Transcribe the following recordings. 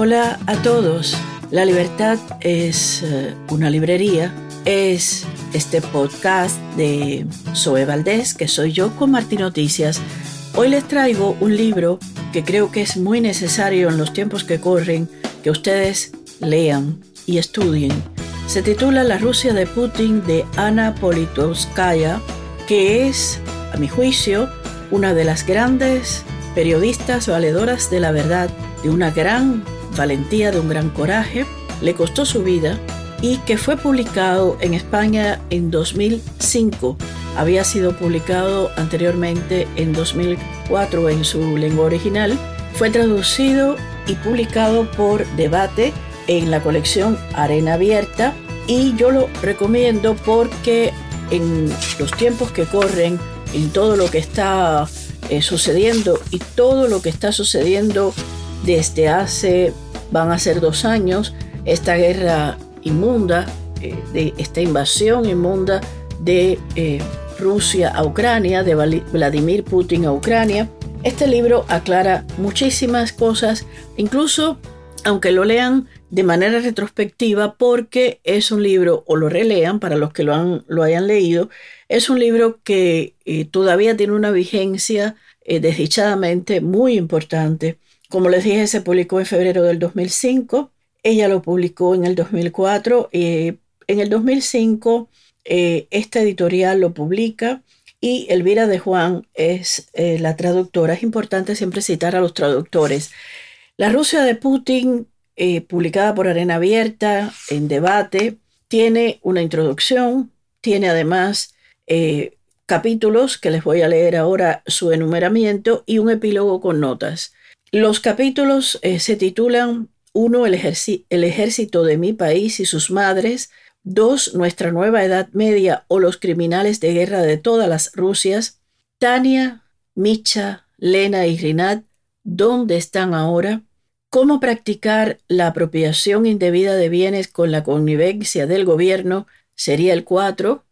Hola a todos. La Libertad es eh, una librería, es este podcast de Zoe Valdés, que soy yo con Martín Noticias. Hoy les traigo un libro que creo que es muy necesario en los tiempos que corren que ustedes lean y estudien. Se titula La Rusia de Putin de Ana Politkovskaya, que es, a mi juicio, una de las grandes periodistas valedoras de la verdad, de una gran valentía, de un gran coraje, le costó su vida y que fue publicado en España en 2005. Había sido publicado anteriormente en 2004 en su lengua original. Fue traducido y publicado por Debate en la colección Arena Abierta y yo lo recomiendo porque en los tiempos que corren, en todo lo que está eh, sucediendo y todo lo que está sucediendo desde hace van a ser dos años, esta guerra inmunda, eh, de esta invasión inmunda de eh, Rusia a Ucrania, de Vladimir Putin a Ucrania. Este libro aclara muchísimas cosas, incluso aunque lo lean de manera retrospectiva, porque es un libro, o lo relean para los que lo, han, lo hayan leído, es un libro que eh, todavía tiene una vigencia desdichadamente muy importante como les dije, se publicó en febrero del 2005. Ella lo publicó en el 2004. Eh, en el 2005, eh, esta editorial lo publica y Elvira de Juan es eh, la traductora. Es importante siempre citar a los traductores. La Rusia de Putin, publicada por Arena Abierta en debate, tiene una introducción, tiene además capítulos que les voy a leer ahora su enumeramiento y un epílogo con notas. Los capítulos eh, se titulan uno, el, el ejército de mi país y sus madres, dos, nuestra nueva edad media o los criminales de guerra de todas las Rusias, Tania, Micha, Lena y Rinat, ¿dónde están ahora? ¿Cómo practicar la apropiación indebida de bienes con la connivencia del gobierno? Sería el 4.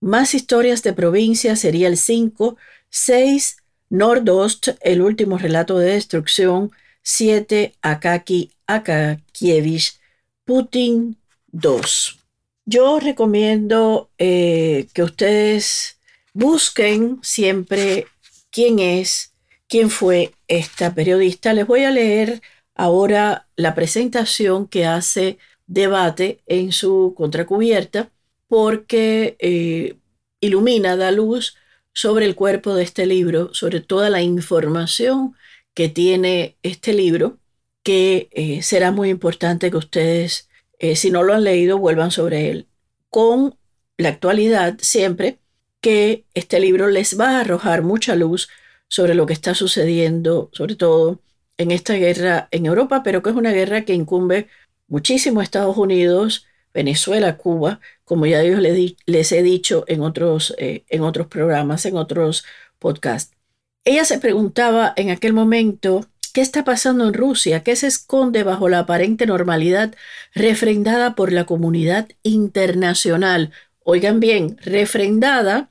Más historias de provincia sería el 5. 6. Nordost, el último relato de destrucción, 7. Akaki Akakievich, Putin 2. Yo recomiendo eh, que ustedes busquen siempre quién es, quién fue esta periodista. Les voy a leer ahora la presentación que hace Debate en su contracubierta porque eh, ilumina, da luz sobre el cuerpo de este libro, sobre toda la información que tiene este libro, que eh, será muy importante que ustedes, eh, si no lo han leído, vuelvan sobre él, con la actualidad siempre, que este libro les va a arrojar mucha luz sobre lo que está sucediendo, sobre todo en esta guerra en Europa, pero que es una guerra que incumbe muchísimo a Estados Unidos, Venezuela, Cuba, como ya yo les, he dicho en otros, eh, en otros programas, en otros podcasts. Ella se preguntaba en aquel momento qué está pasando en Rusia, qué se esconde bajo la aparente normalidad refrendada por la comunidad internacional. Oigan bien, refrendada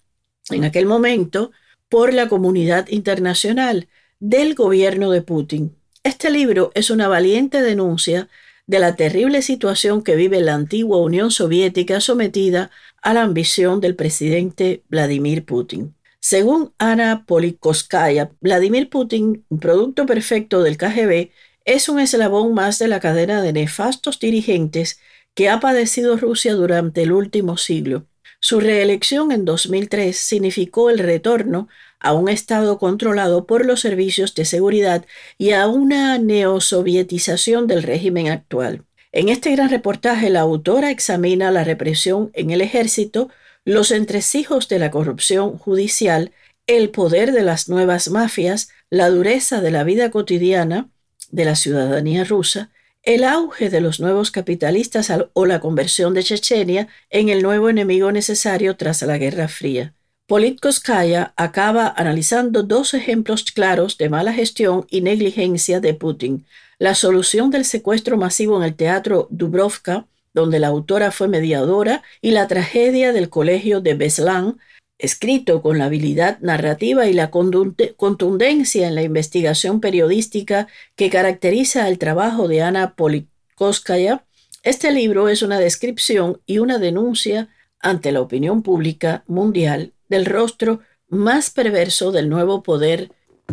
en aquel momento por la comunidad internacional del gobierno de Putin. Este libro es una valiente denuncia de la terrible situación que vive la antigua Unión Soviética sometida a la ambición del presidente Vladimir Putin. Según Ana Politkovskaya, Vladimir Putin, un producto perfecto del KGB, es un eslabón más de la cadena de nefastos dirigentes que ha padecido Rusia durante el último siglo. Su reelección en 2003 significó el retorno a un Estado controlado por los servicios de seguridad y a una neosovietización del régimen actual. En este gran reportaje, la autora examina la represión en el ejército, los entresijos de la corrupción judicial, el poder de las nuevas mafias, la dureza de la vida cotidiana de la ciudadanía rusa, el auge de los nuevos capitalistas o la conversión de Chechenia en el nuevo enemigo necesario tras la Guerra Fría. Politkovskaya acaba analizando dos ejemplos claros de mala gestión y negligencia de Putin. La solución del secuestro masivo en el teatro Dubrovka, donde la autora fue mediadora, y la tragedia del colegio de Beslan, escrito con la habilidad narrativa y la contundencia en la investigación periodística que caracteriza el trabajo de Ana Politkovskaya, este libro es una descripción y una denuncia ante la opinión pública mundial del rostro más perverso del nuevo poder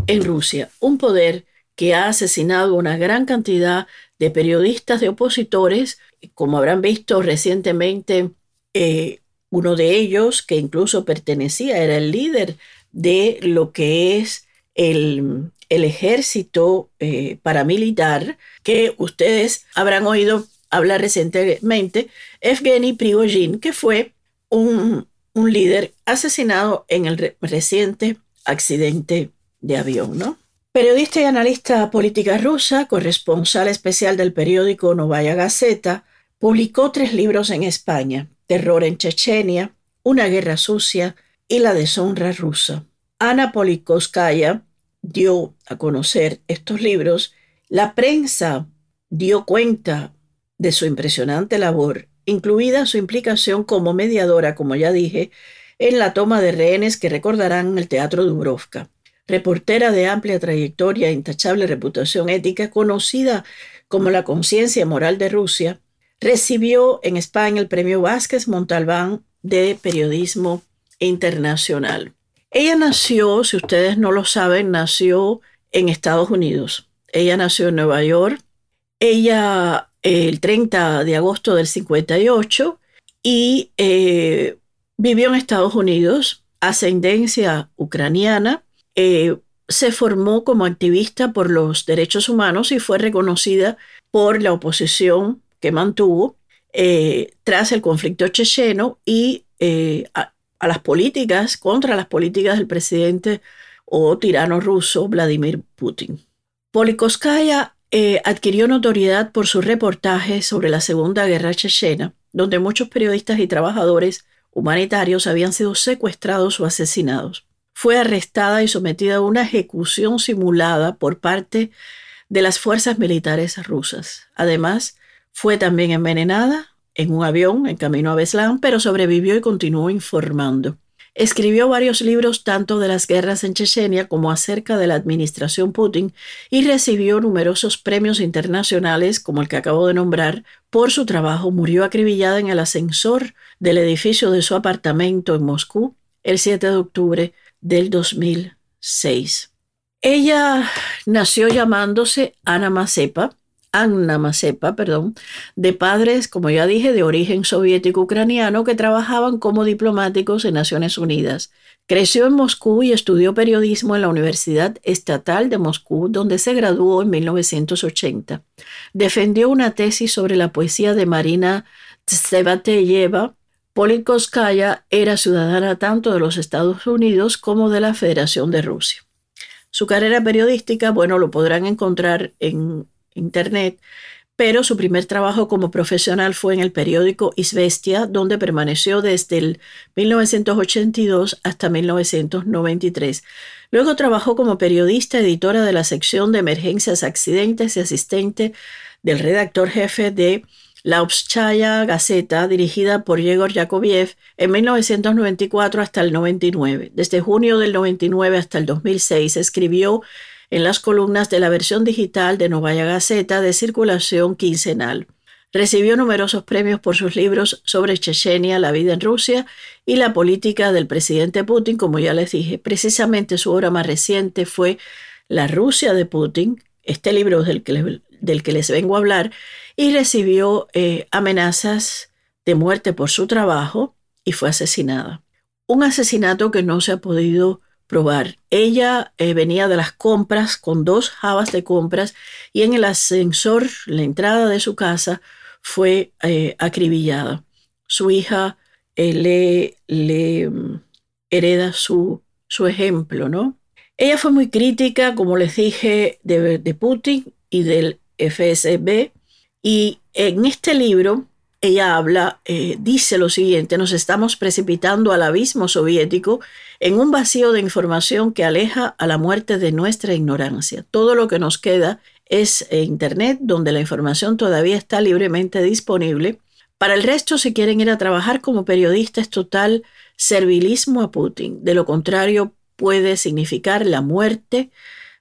en Rusia, un poder que ha asesinado una gran cantidad de periodistas de opositores, como habrán visto recientemente, eh, uno de ellos, que incluso pertenecía, era el líder de lo que es el, ejército eh, paramilitar, que ustedes habrán oído hablar recientemente, Evgeny Prigozhin, que fue un, un líder asesinado en el reciente accidente de avión, ¿no? Periodista y analista política rusa, corresponsal especial del periódico Novaya Gazeta, publicó tres libros en España, Terror en Chechenia, Una guerra sucia y La deshonra rusa. Ana Polikovskaya dio a conocer estos libros. La prensa dio cuenta de su impresionante labor, incluida su implicación como mediadora, como ya dije, en la toma de rehenes que recordarán el Teatro Dubrovka. Reportera de amplia trayectoria e intachable reputación ética, conocida como la conciencia moral de Rusia, Recibió en España el premio Vázquez Montalbán de Periodismo Internacional. Ella nació, si ustedes no lo saben, nació en Estados Unidos. Ella nació en Nueva York. Ella el 30 de agosto del 58 y eh, vivió en Estados Unidos, ascendencia ucraniana. Eh, se formó como activista por los derechos humanos y fue reconocida por la oposición que mantuvo eh, tras el conflicto checheno y eh, a, las políticas, contra las políticas del presidente o tirano ruso Vladimir Putin. Polikovskaya eh, adquirió notoriedad por sus reportajes sobre la Segunda Guerra Chechena, donde muchos periodistas y trabajadores humanitarios habían sido secuestrados o asesinados. Fue arrestada y sometida a una ejecución simulada por parte de las fuerzas militares rusas. Además, fue también envenenada en un avión en camino a Beslan, pero sobrevivió y continuó informando. Escribió varios libros tanto de las guerras en Chechenia como acerca de la administración Putin y recibió numerosos premios internacionales como el que acabo de nombrar por su trabajo. Murió acribillada en el ascensor del edificio de su apartamento en Moscú el 7 de octubre del 2006. Ella nació llamándose Ana Mazepa Anna Mazepa, perdón, de padres, como ya dije, de origen soviético ucraniano que trabajaban como diplomáticos en Naciones Unidas. Creció en Moscú y estudió periodismo en la Universidad Estatal de Moscú, donde se graduó en 1980. Defendió una tesis sobre la poesía de Marina Tsevateyeva. Politkovskaya era ciudadana tanto de los Estados Unidos como de la Federación de Rusia. Su carrera periodística, bueno, lo podrán encontrar en Internet, pero su primer trabajo como profesional fue en el periódico Isvestia, donde permaneció desde el 1982 hasta 1993. Luego trabajó como periodista, editora de la sección de emergencias, accidentes y asistente del redactor jefe de la Obschaya Gazeta, dirigida por Yegor Yakoviev, en 1994 hasta el 99. Desde junio del 99 hasta el 2006 escribió en las columnas de la versión digital de Novaya Gazeta de circulación quincenal. Recibió numerosos premios por sus libros sobre Chechenia, la vida en Rusia y la política del presidente Putin, como ya les dije. Precisamente su obra más reciente fue La Rusia de Putin, este libro del que les, vengo a hablar, y recibió eh, amenazas de muerte por su trabajo y fue asesinada. Un asesinato que no se ha podido probar. Ella eh, venía de las compras con dos jabas de compras y en el ascensor, la entrada de su casa, fue eh, acribillada. Su hija eh, le, le, mm, hereda su, su ejemplo, ¿no? Ella fue muy crítica, como les dije, de, de Putin y del FSB. Y en este libro ella habla, eh, dice lo siguiente, nos estamos precipitando al abismo soviético en un vacío de información que aleja a la muerte de nuestra ignorancia. Todo lo que nos queda es Internet, donde la información todavía está libremente disponible, Para el resto, si quieren ir a trabajar como periodista, es total servilismo a Putin. De lo contrario, puede significar la muerte,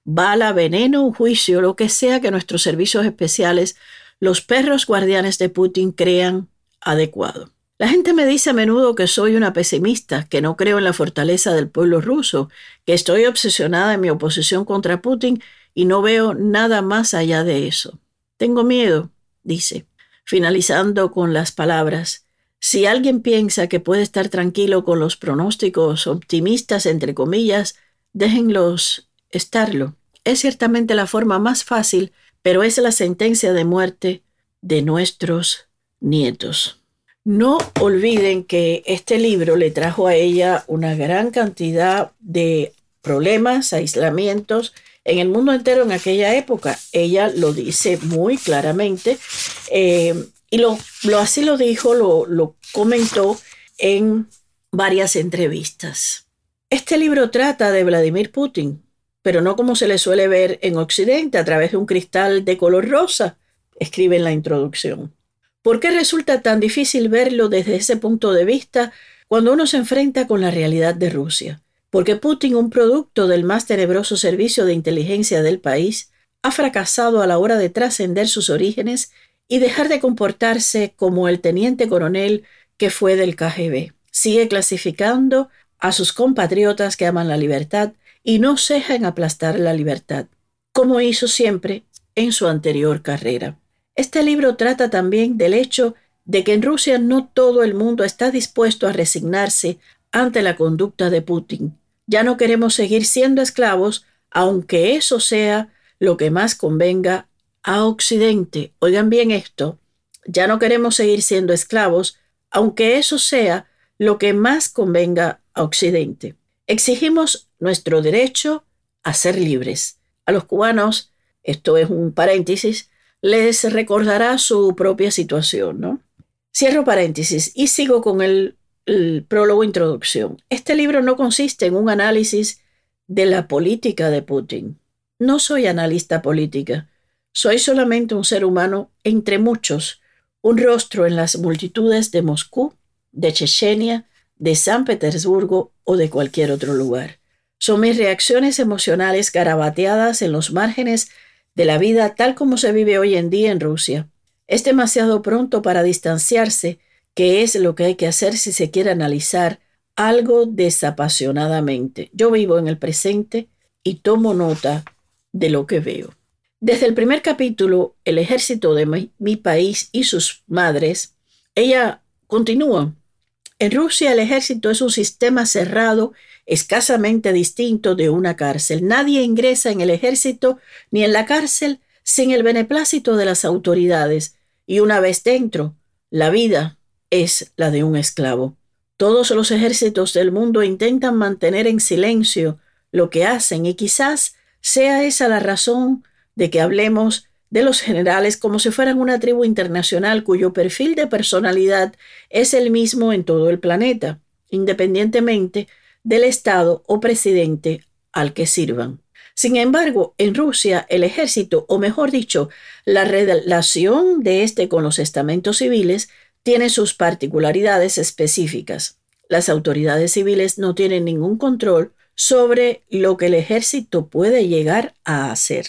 bala, veneno, juicio, lo que sea que nuestros servicios especiales, los perros guardianes de Putin, crean adecuado. La gente me dice a menudo que soy una pesimista, que no creo en la fortaleza del pueblo ruso, que estoy obsesionada en mi oposición contra Putin y no veo nada más allá de eso. Tengo miedo, dice, finalizando con las palabras, si alguien piensa que puede estar tranquilo con los pronósticos optimistas, entre comillas, déjenlos estarlo. Es ciertamente la forma más fácil, pero es la sentencia de muerte de nuestros nietos. No olviden que este libro le trajo a ella una gran cantidad de problemas, aislamientos en el mundo entero en aquella época. Ella lo dice muy claramente eh, y lo, así lo dijo, lo comentó en varias entrevistas. Este libro trata de Vladimir Putin, pero no como se le suele ver en Occidente a través de un cristal de color rosa, escribe en la introducción. ¿Por qué resulta tan difícil verlo desde ese punto de vista cuando uno se enfrenta con la realidad de Rusia? Porque Putin, un producto del más tenebroso servicio de inteligencia del país, ha fracasado a la hora de trascender sus orígenes y dejar de comportarse como el teniente coronel que fue del KGB. Sigue clasificando a sus compatriotas que aman la libertad y no ceja en aplastar la libertad, como hizo siempre en su anterior carrera. Este libro trata también del hecho de que en Rusia no todo el mundo está dispuesto a resignarse ante la conducta de Putin. Ya no queremos seguir siendo esclavos, aunque eso sea lo que más convenga a Occidente. Oigan bien esto, ya no queremos seguir siendo esclavos, aunque eso sea lo que más convenga a Occidente. Exigimos nuestro derecho a ser libres. A los cubanos, esto es un paréntesis, les recordará su propia situación, ¿no? Cierro paréntesis y sigo con el, el prólogo introducción. Este libro no consiste en un análisis de la política de Putin. No soy analista política. Soy solamente un ser humano entre muchos, un rostro en las multitudes de Moscú, de Chechenia, de San Petersburgo o de cualquier otro lugar. Son mis reacciones emocionales garabateadas en los márgenes de la vida tal como se vive hoy en día en Rusia. Es demasiado pronto para distanciarse, que es lo que hay que hacer si se quiere analizar algo desapasionadamente. Yo vivo en el presente y tomo nota de lo que veo. Desde el primer capítulo, El ejército de mi, mi país y sus madres, ella continúa. En Rusia el ejército es un sistema cerrado escasamente distinto de una cárcel. Nadie ingresa en el ejército ni en la cárcel sin el beneplácito de las autoridades, y una vez dentro, la vida es la de un esclavo. Todos los ejércitos del mundo intentan mantener en silencio lo que hacen y quizás sea esa la razón de que hablemos de los generales como si fueran una tribu internacional cuyo perfil de personalidad es el mismo en todo el planeta, independientemente del Estado o presidente al que sirvan. Sin embargo, en Rusia el ejército, o mejor dicho, la relación de este con los estamentos civiles, tiene sus particularidades específicas. Las autoridades civiles no tienen ningún control sobre lo que el ejército puede llegar a hacer.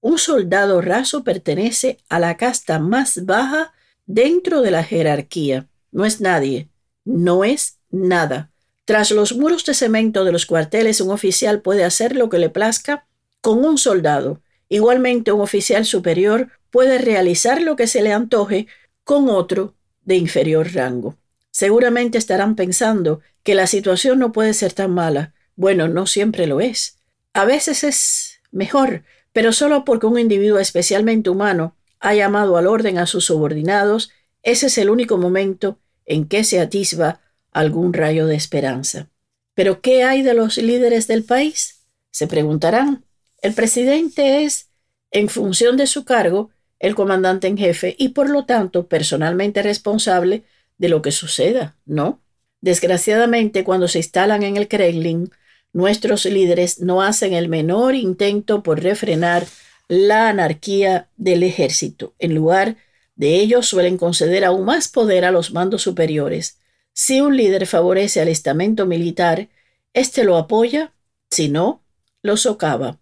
Un soldado raso pertenece a la casta más baja dentro de la jerarquía. No es nadie, no es nada. Tras los muros de cemento de los cuarteles, un oficial puede hacer lo que le plazca con un soldado. Igualmente, un oficial superior puede realizar lo que se le antoje con otro de inferior rango. Seguramente estarán pensando que la situación no puede ser tan mala. Bueno, no siempre lo es. A veces es mejor, pero solo porque un individuo especialmente humano ha llamado al orden a sus subordinados, ese es el único momento en que se atisba algún rayo de esperanza. Pero ¿qué hay de los líderes del país? Se preguntarán. El presidente es, en función de su cargo, el comandante en jefe y por lo tanto personalmente responsable de lo que suceda, ¿no? Desgraciadamente, cuando se instalan en el Kremlin, nuestros líderes no hacen el menor intento por refrenar la anarquía del ejército. En lugar de ellos suelen conceder aún más poder a los mandos superiores. Si un líder favorece al estamento militar, éste lo apoya, si no, lo socava.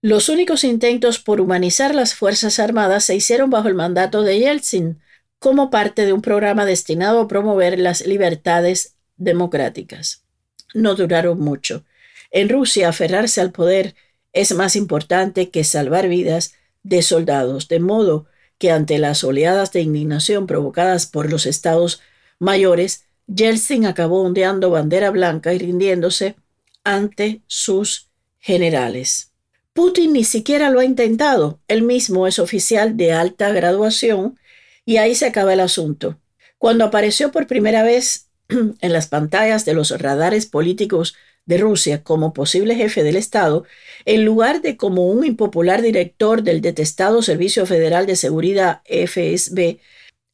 Los únicos intentos por humanizar las Fuerzas Armadas se hicieron bajo el mandato de Yeltsin, como parte de un programa destinado a promover las libertades democráticas. No duraron mucho. En Rusia, aferrarse al poder es más importante que salvar vidas de soldados, de modo que ante las oleadas de indignación provocadas por los estados mayores, Yeltsin acabó ondeando bandera blanca y rindiéndose ante sus generales. Putin ni siquiera lo ha intentado. Él mismo es oficial de alta graduación y ahí se acaba el asunto. Cuando apareció por primera vez en las pantallas de los radares políticos de Rusia como posible jefe del Estado, en lugar de como un impopular director del detestado Servicio Federal de Seguridad FSB,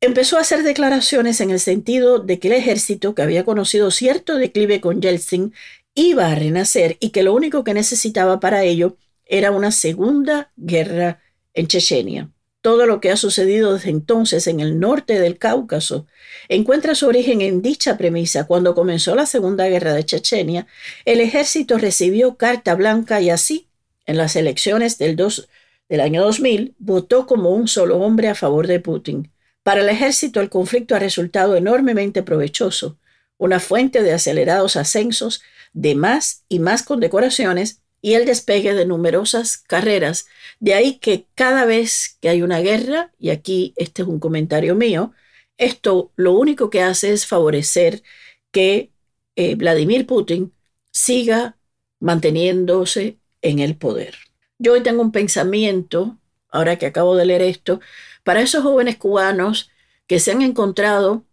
empezó a hacer declaraciones en el sentido de que el ejército, que había conocido cierto declive con Yeltsin, iba a renacer y que lo único que necesitaba para ello era una segunda guerra en Chechenia. Todo lo que ha sucedido desde entonces en el norte del Cáucaso encuentra su origen en dicha premisa. Cuando comenzó la Segunda Guerra de Chechenia, el ejército recibió carta blanca y así, en las elecciones del, del año 2000, votó como un solo hombre a favor de Putin. Para el ejército el conflicto ha resultado enormemente provechoso, una fuente de acelerados ascensos, de más y más condecoraciones y el despegue de numerosas carreras. De ahí que cada vez que hay una guerra, y aquí este es un comentario mío, esto lo único que hace es favorecer que eh, Vladimir Putin siga manteniéndose en el poder. Yo hoy tengo un pensamiento, ahora que acabo de leer esto, para esos jóvenes cubanos que se han encontrado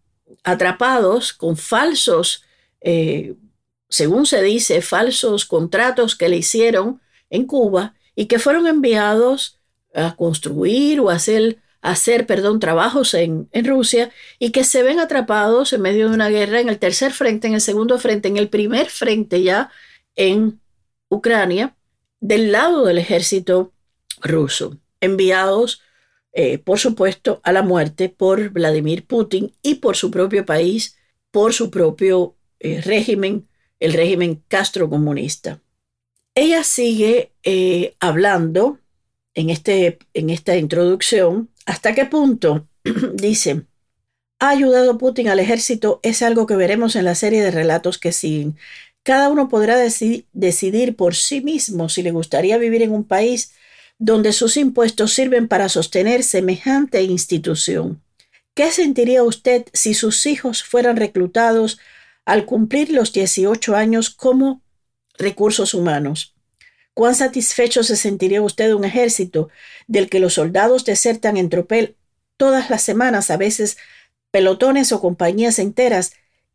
atrapados con falsos eh, según se dice, falsos contratos que le hicieron en Cuba y que fueron enviados a construir o a hacer, hacer perdón, trabajos en, en Rusia y que se ven atrapados en medio de una guerra en el tercer frente, en el segundo frente, en el primer frente ya en Ucrania, del lado del ejército ruso, enviados, eh, por supuesto, a la muerte por Vladimir Putin y por su propio país, por su propio eh, régimen el régimen castrocomunista. Ella sigue eh, hablando en, este, en esta introducción hasta qué punto dice, ha ayudado Putin al ejército es algo que veremos en la serie de relatos que siguen. Cada uno podrá decidir por sí mismo si le gustaría vivir en un país donde sus impuestos sirven para sostener semejante institución. ¿Qué sentiría usted si sus hijos fueran reclutados al cumplir los 18 años como recursos humanos. ¿Cuán satisfecho se sentiría usted de un ejército del que los soldados desertan en tropel todas las semanas, a veces pelotones o compañías enteras?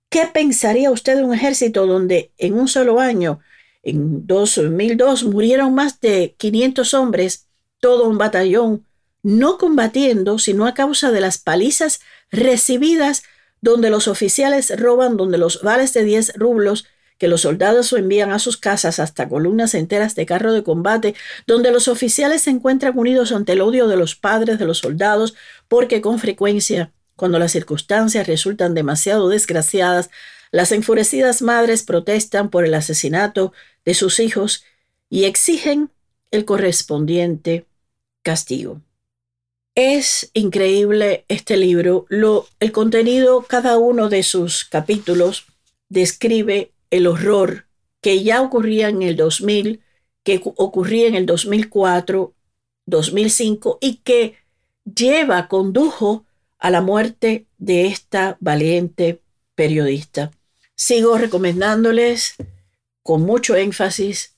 ¿Qué pensaría usted de un ejército donde en un solo año, en 2002, murieron más de 500 hombres, todo un batallón, no combatiendo, sino a causa de las palizas recibidas donde los oficiales roban, donde los vales de 10 rublos que los soldados envían a sus casas hasta columnas enteras de carro de combate, donde los oficiales se encuentran unidos ante el odio de los padres de los soldados, porque con frecuencia, cuando las circunstancias resultan demasiado desgraciadas, las enfurecidas madres protestan por el asesinato de sus hijos y exigen el correspondiente castigo. Es increíble este libro. Lo, el contenido, cada uno de sus capítulos describe el horror que ya ocurría en el 2000, que ocurría en el 2004, 2005 y que lleva, condujo a la muerte de esta valiente periodista. Sigo recomendándoles con mucho énfasis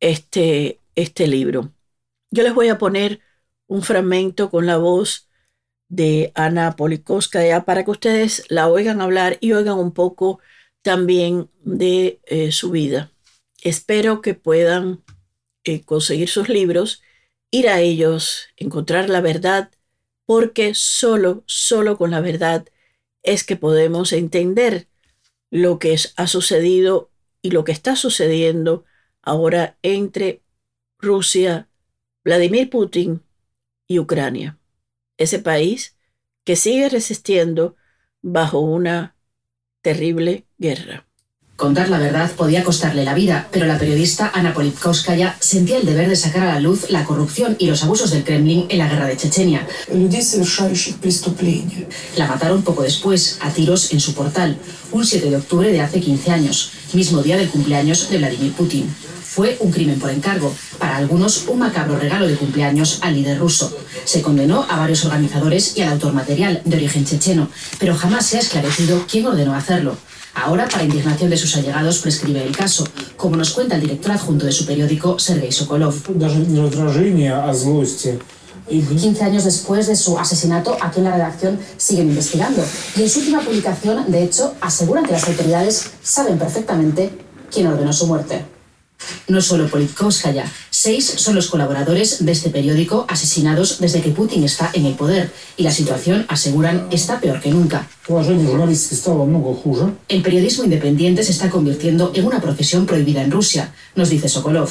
este, este libro. Yo les voy a poner un fragmento con la voz de Ana Polikovskaya para que ustedes la oigan hablar y oigan un poco también de eh, su vida. Espero que puedan eh, conseguir sus libros, ir a ellos, encontrar la verdad, porque solo, solo con la verdad es que podemos entender lo que ha sucedido y lo que está sucediendo ahora entre Rusia, Vladimir Putin y Ucrania, ese país que sigue resistiendo bajo una terrible guerra. Contar la verdad podía costarle la vida, pero la periodista Ana Politkovskaya sentía el deber de sacar a la luz la corrupción y los abusos del Kremlin en la guerra de Chechenia. La mataron poco después, a tiros en su portal, un 7 de octubre de hace 15 años, mismo día del cumpleaños de Vladimir Putin. Fue un crimen por encargo, para algunos un macabro regalo de cumpleaños al líder ruso. Se condenó a varios organizadores y al autor material de origen checheno, pero jamás se ha esclarecido quién ordenó hacerlo. Ahora, para indignación de sus allegados, prescribe el caso, como nos cuenta el director adjunto de su periódico, Sergei Sokolov. 15 años después de su asesinato, aquí en la redacción siguen investigando. Y en su última publicación, de hecho, aseguran que las autoridades saben perfectamente quién ordenó su muerte. No solo Politkovskaya, seis son los colaboradores de este periódico asesinados desde que Putin está en el poder y la situación, aseguran, está peor que nunca. El periodismo independiente se está convirtiendo en una profesión prohibida en Rusia, nos dice Sokolov.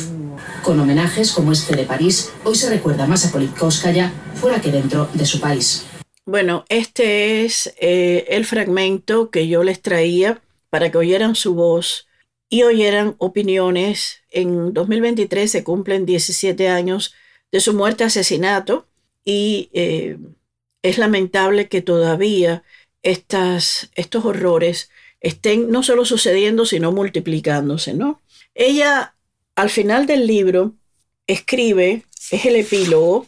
Con homenajes como este de París, hoy se recuerda más a Politkovskaya fuera que dentro de su país. Bueno, este es eh, el fragmento que yo les traía para que oyeran su voz y oyeran opiniones. En 2023 se cumplen 17 años de su muerte asesinato y eh, es lamentable que todavía estas, estos horrores estén no solo sucediendo, sino multiplicándose, ¿no? Ella, al final del libro, escribe, es el epílogo.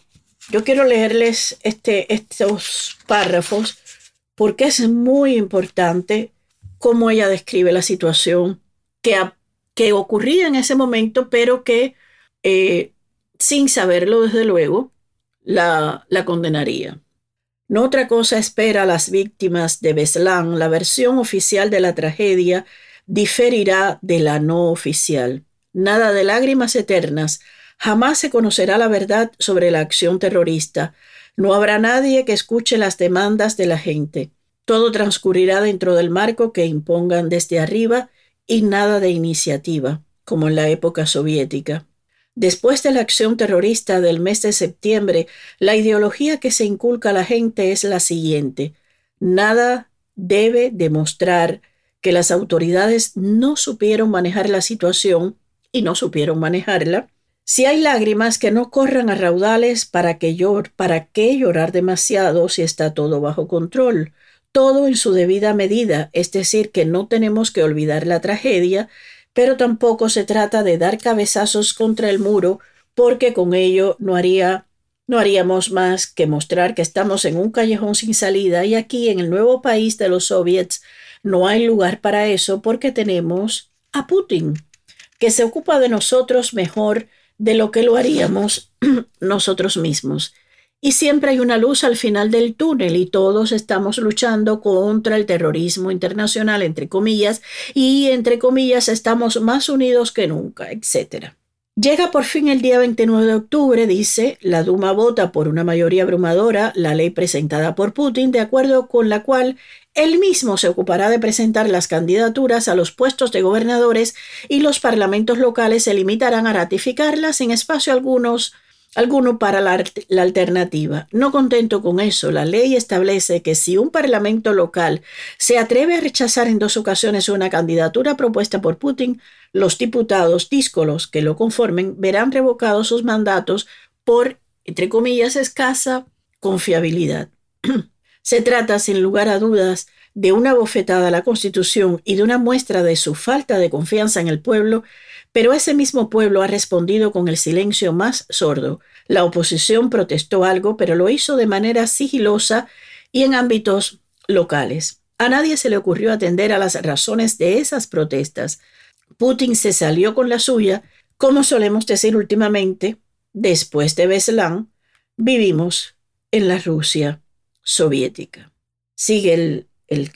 Yo quiero leerles este, estos párrafos porque es muy importante cómo ella describe la situación que, ocurría en ese momento, pero que eh, sin saberlo desde luego, la, la condenaría. No otra cosa espera a las víctimas de Beslan. La versión oficial de la tragedia diferirá de la no oficial. Nada de lágrimas eternas. Jamás se conocerá la verdad sobre la acción terrorista. No habrá nadie que escuche las demandas de la gente. Todo transcurrirá dentro del marco que impongan desde arriba y nada de iniciativa, como en la época soviética. Después de la acción terrorista del mes de septiembre, la ideología que se inculca a la gente es la siguiente. Nada debe demostrar que las autoridades no supieron manejar la situación y no supieron manejarla. Si hay lágrimas, que no corran a raudales para que llor, para qué llorar demasiado si está todo bajo control todo en su debida medida, es decir, que no tenemos que olvidar la tragedia, pero tampoco se trata de dar cabezazos contra el muro, porque con ello no haría no haríamos más que mostrar que estamos en un callejón sin salida y aquí en el nuevo país de los soviets no hay lugar para eso porque tenemos a Putin, que se ocupa de nosotros mejor de lo que lo haríamos nosotros mismos. Y siempre hay una luz al final del túnel y todos estamos luchando contra el terrorismo internacional, entre comillas, y entre comillas estamos más unidos que nunca, etc. Llega por fin el día 29 de octubre, dice, la Duma vota por una mayoría abrumadora la ley presentada por Putin, de acuerdo con la cual él mismo se ocupará de presentar las candidaturas a los puestos de gobernadores y los parlamentos locales se limitarán a ratificarlas sin espacio algunos alguno para la, alternativa. No contento con eso, la ley establece que si un parlamento local se atreve a rechazar en dos ocasiones una candidatura propuesta por Putin, los diputados díscolos que lo conformen verán revocados sus mandatos por, entre comillas, escasa confiabilidad. se trata, sin lugar a dudas, de una bofetada a la Constitución y de una muestra de su falta de confianza en el pueblo pero ese mismo pueblo ha respondido con el silencio más sordo. La oposición protestó algo, pero lo hizo de manera sigilosa y en ámbitos locales. A nadie se le ocurrió atender a las razones de esas protestas. Putin se salió con la suya, como solemos decir últimamente, después de Beslan, vivimos en la Rusia soviética. Sigue el, el,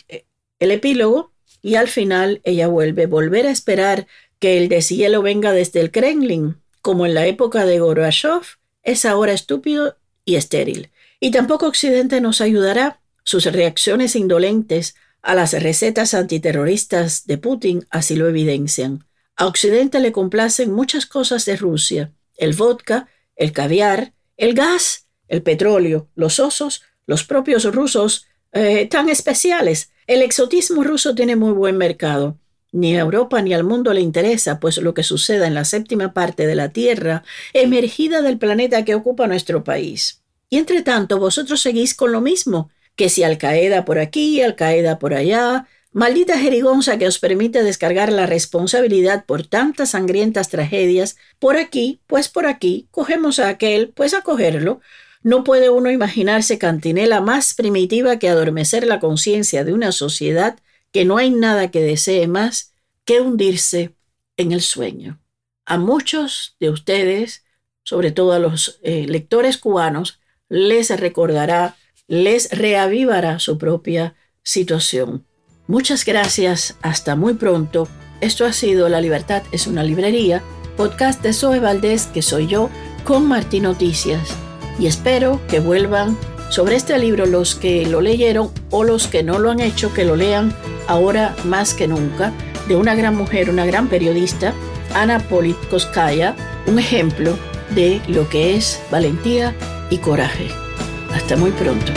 el epílogo y al final ella vuelve, volver a esperar que el deshielo venga desde el Kremlin, como en la época de Gorbachev, es ahora estúpido y estéril. Y tampoco Occidente nos ayudará. Sus reacciones indolentes a las recetas antiterroristas de Putin así lo evidencian. A Occidente le complacen muchas cosas de Rusia, el vodka, el caviar, el gas, el petróleo, los osos, los propios rusos eh, tan especiales. El exotismo ruso tiene muy buen mercado. Ni a Europa ni al mundo le interesa, pues lo que suceda en la séptima parte de la Tierra, emergida del planeta que ocupa nuestro país. Y entre tanto, vosotros seguís con lo mismo, que si Al Qaeda por aquí, Al Qaeda por allá, maldita jerigonza que os permite descargar la responsabilidad por tantas sangrientas tragedias, por aquí, pues por aquí, cogemos a aquel, pues a cogerlo, no puede uno imaginarse cantinela más primitiva que adormecer la conciencia de una sociedad que no hay nada que desee más que hundirse en el sueño. A muchos de ustedes, sobre todo a los eh, lectores cubanos, les recordará, les reavivará su propia situación. Muchas gracias, hasta muy pronto. Esto ha sido La Libertad es una librería, podcast de Zoe Valdés, que soy yo, con Martín Noticias y espero que vuelvan sobre este libro los que lo leyeron o los que no lo han hecho, que lo lean ahora más que nunca, de una gran mujer, una gran periodista, Ana Politkovskaya, un ejemplo de lo que es valentía y coraje. Hasta muy pronto.